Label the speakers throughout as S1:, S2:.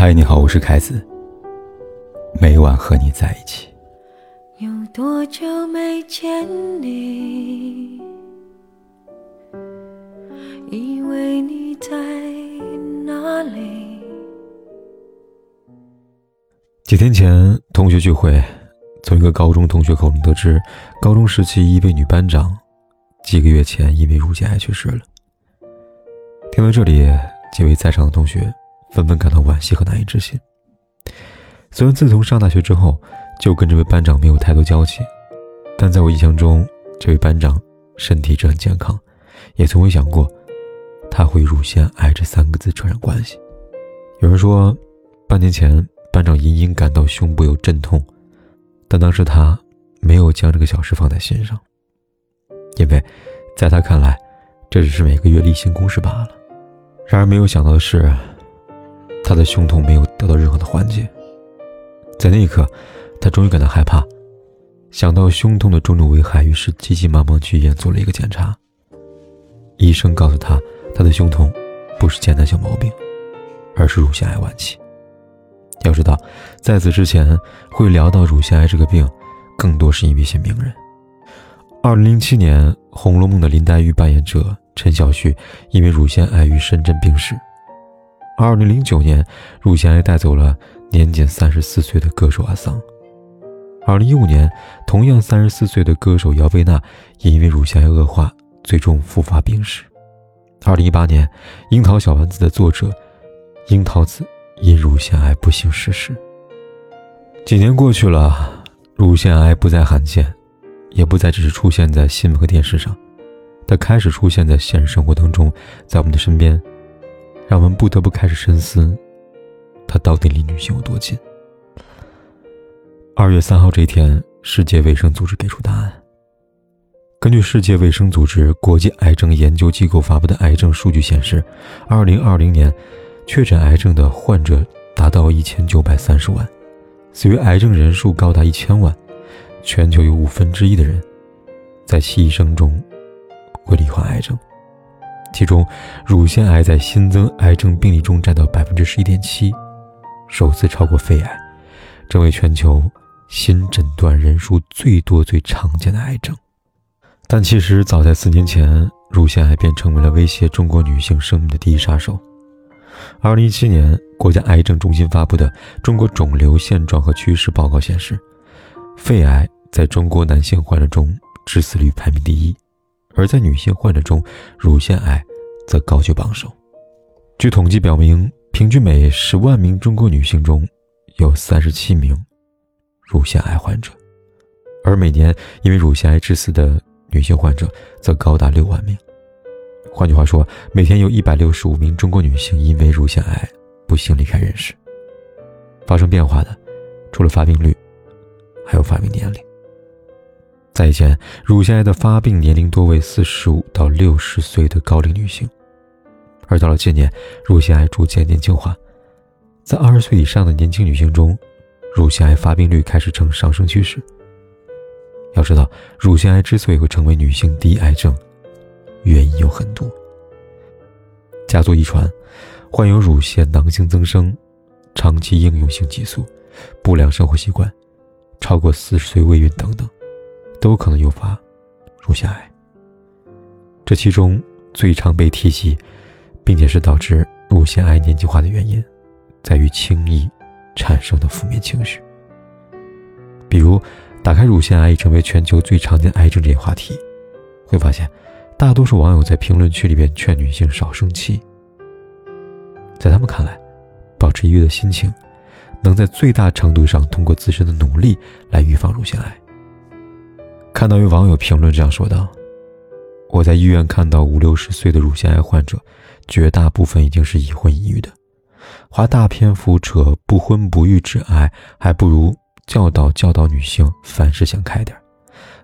S1: 嗨，你好，我是凯子。每晚和你在一起。
S2: 有多久没见你？以为你在哪里？
S1: 几天前同学聚会，从一个高中同学口中得知，高中时期一位女班长，几个月前因为乳腺癌去世了。听到这里，几位在场的同学纷纷感到惋惜和难以置信。虽然自从上大学之后，就跟这位班长没有太多交集，但在我印象中，这位班长身体一直很健康，也从未想过他会乳腺癌这三个字扯上关系。有人说，半年前班长隐隐感到胸部有阵痛，但当时他没有将这个小事放在心上，因为在他看来，这只是每个月例行公事罢了。然而没有想到的是，他的胸痛没有得到任何的缓解。在那一刻，他终于感到害怕，想到胸痛的种种危害，于是急急忙忙去医院做了一个检查。医生告诉他，他的胸痛不是简单小毛病，而是乳腺癌晚期。要知道，在此之前会聊到乳腺癌这个病，更多是因为一些名人。二零零七年，《红楼梦》的林黛玉扮演者陈晓旭因为乳腺癌于深圳病逝。二零零九年，乳腺癌带走了。年仅三十四岁的歌手阿桑。二零一五年，同样三十四岁的歌手姚贝娜也因为乳腺癌恶化，最终复发病逝。二零一八年，《樱桃小丸子》的作者樱桃子因乳腺癌不幸逝世。几年过去了，乳腺癌不再罕见，也不再只是出现在新闻和电视上，它开始出现在现实生活当中，在我们的身边，让我们不得不开始深思。它到底离女性有多近？二月三号这一天，世界卫生组织给出答案。根据世界卫生组织国际癌症研究机构发布的癌症数据显示，二零二零年确诊癌症的患者达到一千九百三十万，死于癌症人数高达一千万，全球有五分之一的人在其一生中会罹患癌症。其中，乳腺癌在新增癌症病例中占到百分之十一点七。首次超过肺癌，成为全球新诊断人数最多、最常见的癌症。但其实早在四年前，乳腺癌便成为了威胁中国女性生命的第一杀手。二零一七年，国家癌症中心发布的《中国肿瘤现状和趋势报告》显示，肺癌在中国男性患者中致死率排名第一，而在女性患者中，乳腺癌则高居榜首。据统计表明。平均每十万名中国女性中，有三十七名乳腺癌患者，而每年因为乳腺癌致死的女性患者则高达六万名。换句话说，每天有一百六十五名中国女性因为乳腺癌不幸离开人世。发生变化的，除了发病率，还有发病年龄。在以前，乳腺癌的发病年龄多为四十五到六十岁的高龄女性。而到了近年，乳腺癌逐渐年轻化，在二十岁以上的年轻女性中，乳腺癌发病率开始呈上升趋势。要知道，乳腺癌之所以会成为女性第一癌症，原因有很多：家族遗传、患有乳腺囊性增生、长期应用性激素、不良生活习惯、超过四十岁未孕等等，都可能诱发乳腺癌。这其中最常被提及。并且是导致乳腺癌年轻化的原因，在于轻易产生的负面情绪。比如，打开乳腺癌已成为全球最常见癌症这一话题，会发现，大多数网友在评论区里边劝女性少生气。在他们看来，保持愉悦的心情，能在最大程度上通过自身的努力来预防乳腺癌。看到有网友评论这样说道。我在医院看到五六十岁的乳腺癌患者，绝大部分已经是已婚已育的，花大篇幅扯不婚不育致癌，还不如教导教导女性凡事想开点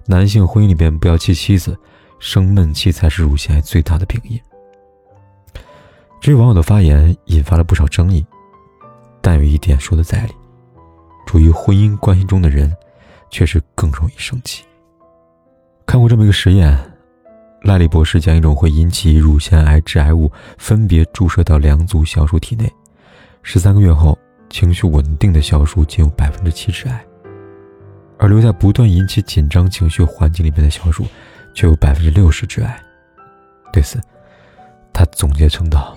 S1: 男性婚姻里边不要气妻子，生闷气才是乳腺癌最大的病因。这位网友的发言引发了不少争议，但有一点说的在理：处于婚姻关系中的人，确实更容易生气。看过这么一个实验。赖利博士将一种会引起乳腺癌致癌物分别注射到两组小鼠体内，十三个月后，情绪稳定的小鼠仅有百分之七致癌，而留在不断引起紧张情绪环境里面的小鼠，却有百分之六十致癌。对此，他总结称道：“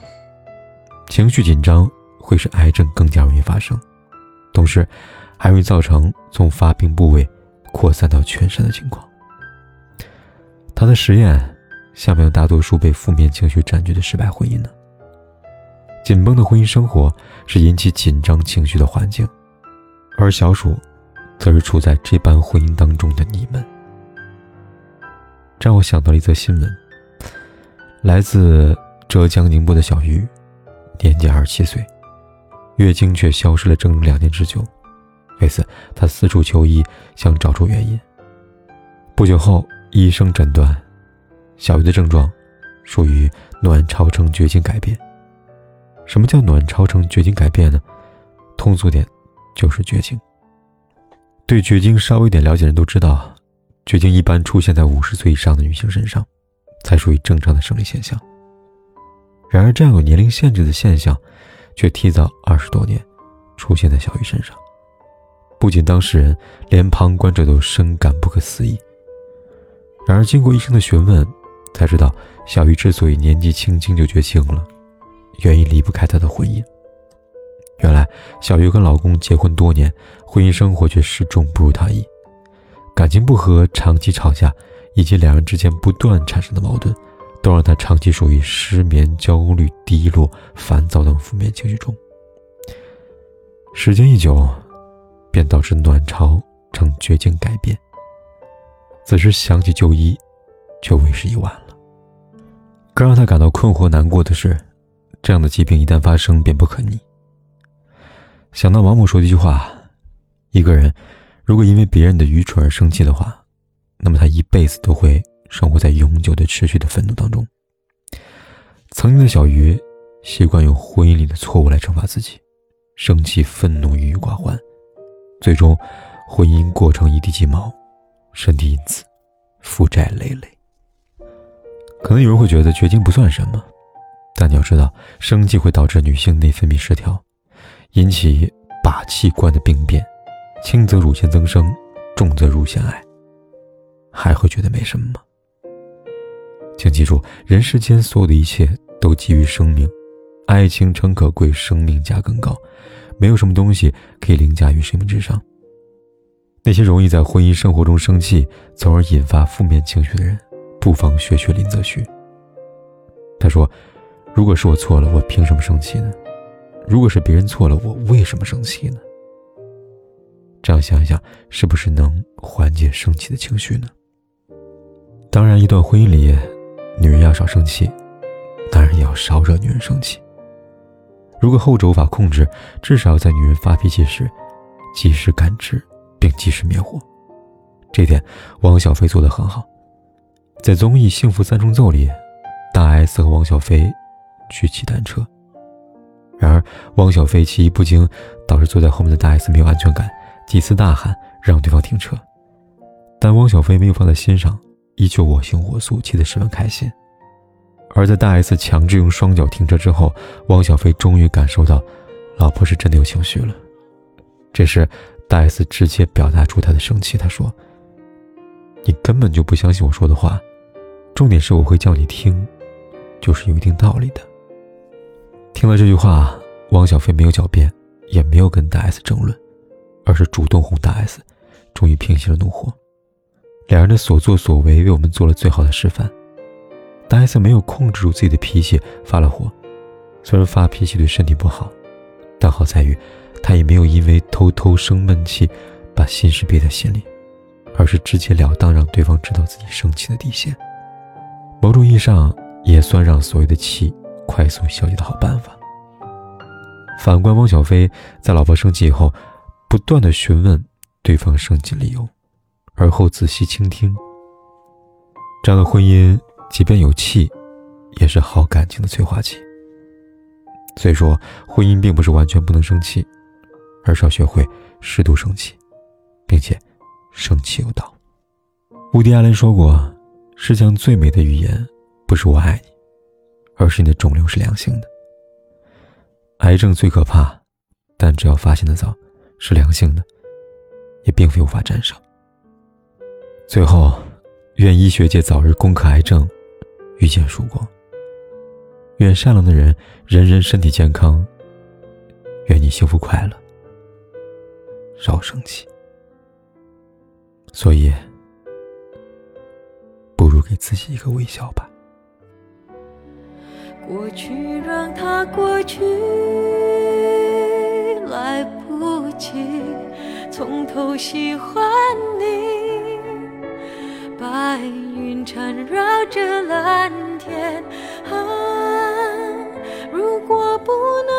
S1: 情绪紧张会使癌症更加容易发生，同时还容易造成从发病部位扩散到全身的情况。”他的实验，下面有大多数被负面情绪占据的失败婚姻呢？紧绷的婚姻生活是引起紧张情绪的环境，而小鼠，则是处在这般婚姻当中的你们。让我想到了一则新闻：来自浙江宁波的小鱼，年仅二十七岁，月经却消失了整整两年之久。为此，他四处求医，想找出原因。不久后，医生诊断，小鱼的症状属于卵巢呈绝经改变。什么叫卵巢呈绝经改变呢？通俗点，就是绝经。对绝经稍微有点了解的人都知道，绝经一般出现在五十岁以上的女性身上，才属于正常的生理现象。然而，这样有年龄限制的现象，却提早二十多年出现在小鱼身上。不仅当事人，连旁观者都深感不可思议。然而，经过医生的询问，才知道小鱼之所以年纪轻轻就绝经了。原因离不开她的婚姻。原来，小鱼跟老公结婚多年，婚姻生活却始终不如他意，感情不和，长期吵架，以及两人之间不断产生的矛盾，都让她长期处于失眠、焦虑、低落、烦躁等负面情绪中。时间一久，便导致卵巢呈绝经改变。此时想起就医，却为时已晚了。更让他感到困惑难过的是。这样的疾病一旦发生，便不可逆。想到王母说的一句话：“一个人如果因为别人的愚蠢而生气的话，那么他一辈子都会生活在永久的、持续的愤怒当中。”曾经的小鱼习惯用婚姻里的错误来惩罚自己，生气、愤怒、郁郁寡欢，最终婚姻过程一地鸡毛，身体因此负债累累。可能有人会觉得绝经不算什么。但你要知道，生气会导致女性内分泌失调，引起靶器官的病变，轻则乳腺增生，重则乳腺癌。还会觉得没什么吗？请记住，人世间所有的一切都基于生命，爱情诚可贵，生命价更高，没有什么东西可以凌驾于生命之上。那些容易在婚姻生活中生气，从而引发负面情绪的人，不妨学学林则徐。他说。如果是我错了，我凭什么生气呢？如果是别人错了，我为什么生气呢？这样想一想，是不是能缓解生气的情绪呢？当然，一段婚姻里，女人要少生气，当然也要少惹女人生气。如果后者无法控制，至少在女人发脾气时，及时感知并及时灭火。这点，汪小菲做得很好。在综艺《幸福三重奏》里，大 S 和汪小菲。去骑单车，然而汪小菲骑不精，导致坐在后面的大 S 没有安全感，几次大喊让对方停车，但汪小菲没有放在心上，依旧我行我素，骑得十分开心。而在大 S 强制用双脚停车之后，汪小菲终于感受到，老婆是真的有情绪了。这时，大 S 直接表达出她的生气，她说：“你根本就不相信我说的话，重点是我会叫你听，就是有一定道理的。”听了这句话，汪小菲没有狡辩，也没有跟大 S 争论，而是主动哄大 S，终于平息了怒火。两人的所作所为为我们做了最好的示范。大 S 没有控制住自己的脾气，发了火。虽然发脾气对身体不好，但好在于，他也没有因为偷偷生闷气，把心事憋在心里，而是直截了当让对方知道自己生气的底线。某种意义上，也算让所有的气。快速消解的好办法。反观汪小菲，在老婆生气以后，不断的询问对方生气理由，而后仔细倾听。这样的婚姻，即便有气，也是好感情的催化剂。所以说，婚姻并不是完全不能生气，而是要学会适度生气，并且生气有道。乌迪·艾伦说过：“世上最美的语言，不是我爱你。”而是你的肿瘤是良性的。癌症最可怕，但只要发现的早，是良性的，也并非无法战胜。最后，愿医学界早日攻克癌症，遇见曙光。愿善良的人人人身体健康。愿你幸福快乐，少生气。所以，不如给自己一个微笑吧。
S2: 过去让它过去，来不及从头喜欢你。白云缠绕着蓝天，啊，如果不能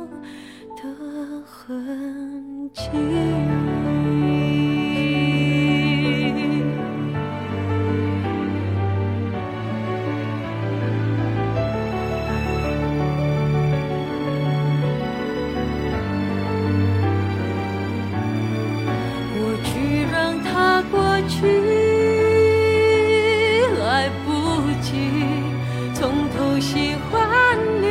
S2: 从头喜欢你。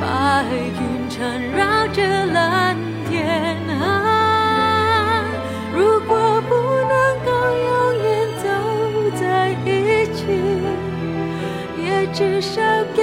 S2: 白云缠绕着蓝天啊，如果不能够永远走在一起，也至少给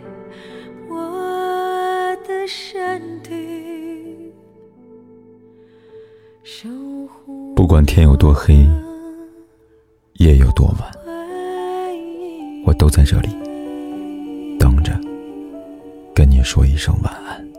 S2: 我的身体，
S1: 不管天有多黑，夜有多晚，我都在这里等着，跟你说一声晚安。